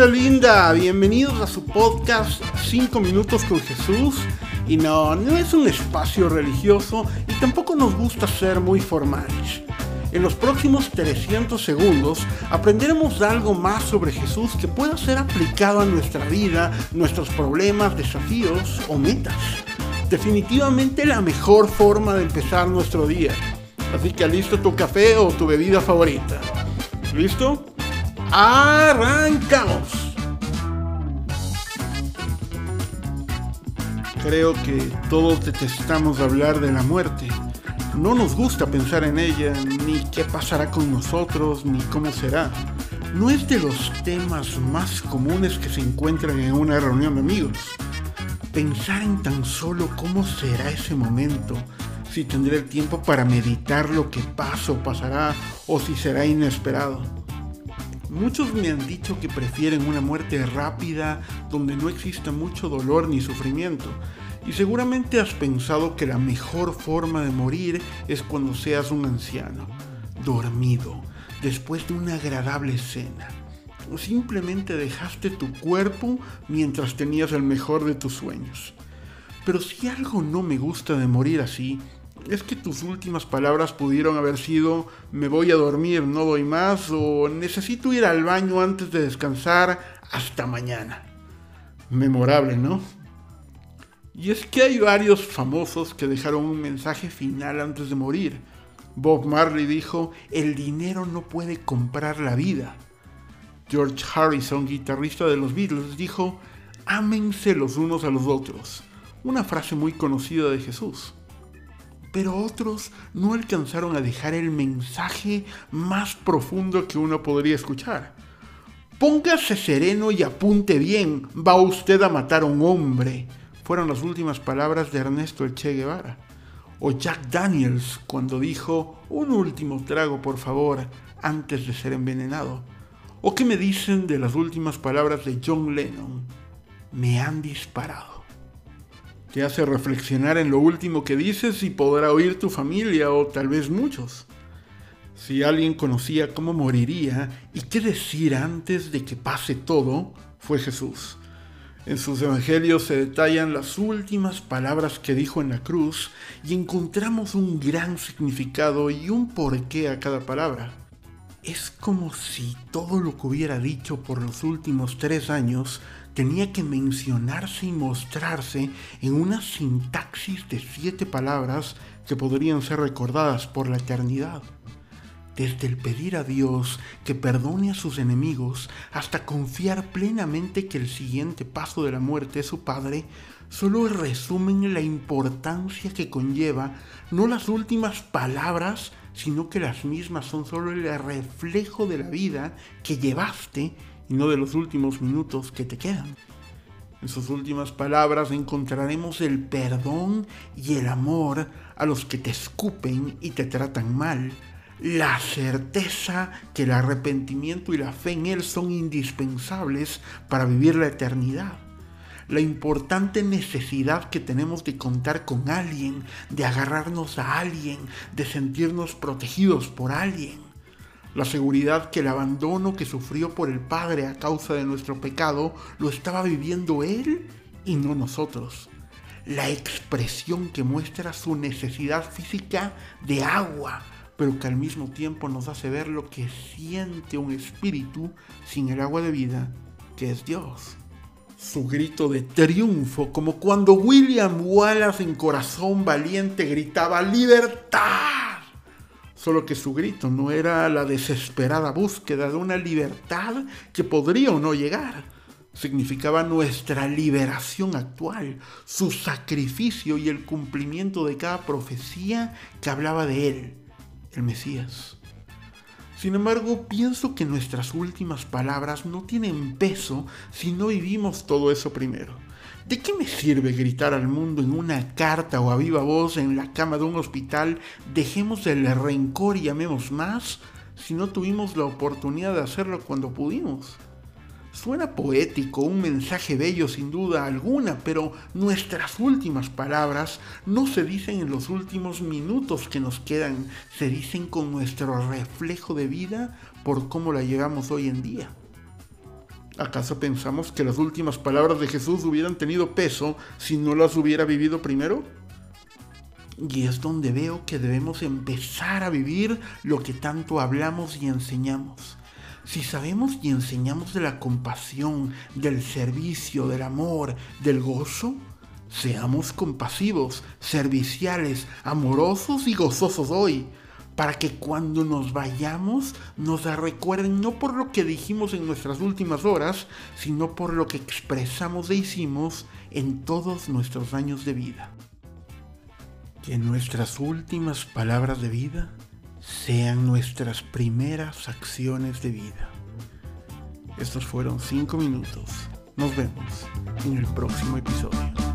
gente linda, bienvenidos a su podcast 5 minutos con Jesús. Y no, no es un espacio religioso y tampoco nos gusta ser muy formales. En los próximos 300 segundos aprenderemos algo más sobre Jesús que pueda ser aplicado a nuestra vida, nuestros problemas, desafíos o metas. Definitivamente la mejor forma de empezar nuestro día. Así que listo tu café o tu bebida favorita. ¿Listo? ¡Arrancamos! Creo que todos detestamos hablar de la muerte. No nos gusta pensar en ella, ni qué pasará con nosotros, ni cómo será. No es de los temas más comunes que se encuentran en una reunión de amigos. Pensar en tan solo cómo será ese momento, si tendré el tiempo para meditar lo que pasa o pasará, o si será inesperado. Muchos me han dicho que prefieren una muerte rápida donde no exista mucho dolor ni sufrimiento. Y seguramente has pensado que la mejor forma de morir es cuando seas un anciano, dormido, después de una agradable cena. O simplemente dejaste tu cuerpo mientras tenías el mejor de tus sueños. Pero si algo no me gusta de morir así, es que tus últimas palabras pudieron haber sido me voy a dormir, no doy más o necesito ir al baño antes de descansar hasta mañana. Memorable, ¿no? Y es que hay varios famosos que dejaron un mensaje final antes de morir. Bob Marley dijo, el dinero no puede comprar la vida. George Harrison, guitarrista de los Beatles, dijo, ámense los unos a los otros. Una frase muy conocida de Jesús pero otros no alcanzaron a dejar el mensaje más profundo que uno podría escuchar. Póngase sereno y apunte bien, va usted a matar a un hombre, fueron las últimas palabras de Ernesto Che Guevara. O Jack Daniels cuando dijo, un último trago por favor, antes de ser envenenado. ¿O qué me dicen de las últimas palabras de John Lennon? Me han disparado. Te hace reflexionar en lo último que dices y podrá oír tu familia o tal vez muchos. Si alguien conocía cómo moriría y qué decir antes de que pase todo, fue Jesús. En sus evangelios se detallan las últimas palabras que dijo en la cruz y encontramos un gran significado y un porqué a cada palabra. Es como si todo lo que hubiera dicho por los últimos tres años tenía que mencionarse y mostrarse en una sintaxis de siete palabras que podrían ser recordadas por la eternidad. Desde el pedir a Dios que perdone a sus enemigos hasta confiar plenamente que el siguiente paso de la muerte es su Padre, solo resumen la importancia que conlleva no las últimas palabras, sino que las mismas son solo el reflejo de la vida que llevaste y no de los últimos minutos que te quedan. En sus últimas palabras encontraremos el perdón y el amor a los que te escupen y te tratan mal, la certeza que el arrepentimiento y la fe en Él son indispensables para vivir la eternidad, la importante necesidad que tenemos de contar con alguien, de agarrarnos a alguien, de sentirnos protegidos por alguien la seguridad que el abandono que sufrió por el Padre a causa de nuestro pecado lo estaba viviendo Él y no nosotros. La expresión que muestra su necesidad física de agua, pero que al mismo tiempo nos hace ver lo que siente un espíritu sin el agua de vida, que es Dios. Su grito de triunfo, como cuando William Wallace en Corazón Valiente gritaba ¡Libertad! Solo que su grito no era la desesperada búsqueda de una libertad que podría o no llegar. Significaba nuestra liberación actual, su sacrificio y el cumplimiento de cada profecía que hablaba de él, el Mesías. Sin embargo, pienso que nuestras últimas palabras no tienen peso si no vivimos todo eso primero. ¿De qué me sirve gritar al mundo en una carta o a viva voz en la cama de un hospital, dejemos el rencor y amemos más, si no tuvimos la oportunidad de hacerlo cuando pudimos? Suena poético, un mensaje bello sin duda alguna, pero nuestras últimas palabras no se dicen en los últimos minutos que nos quedan, se dicen con nuestro reflejo de vida por cómo la llevamos hoy en día. ¿Acaso pensamos que las últimas palabras de Jesús hubieran tenido peso si no las hubiera vivido primero? Y es donde veo que debemos empezar a vivir lo que tanto hablamos y enseñamos. Si sabemos y enseñamos de la compasión, del servicio, del amor, del gozo, seamos compasivos, serviciales, amorosos y gozosos hoy, para que cuando nos vayamos nos recuerden no por lo que dijimos en nuestras últimas horas, sino por lo que expresamos e hicimos en todos nuestros años de vida. Que nuestras últimas palabras de vida sean nuestras primeras acciones de vida. Estos fueron 5 minutos. Nos vemos en el próximo episodio.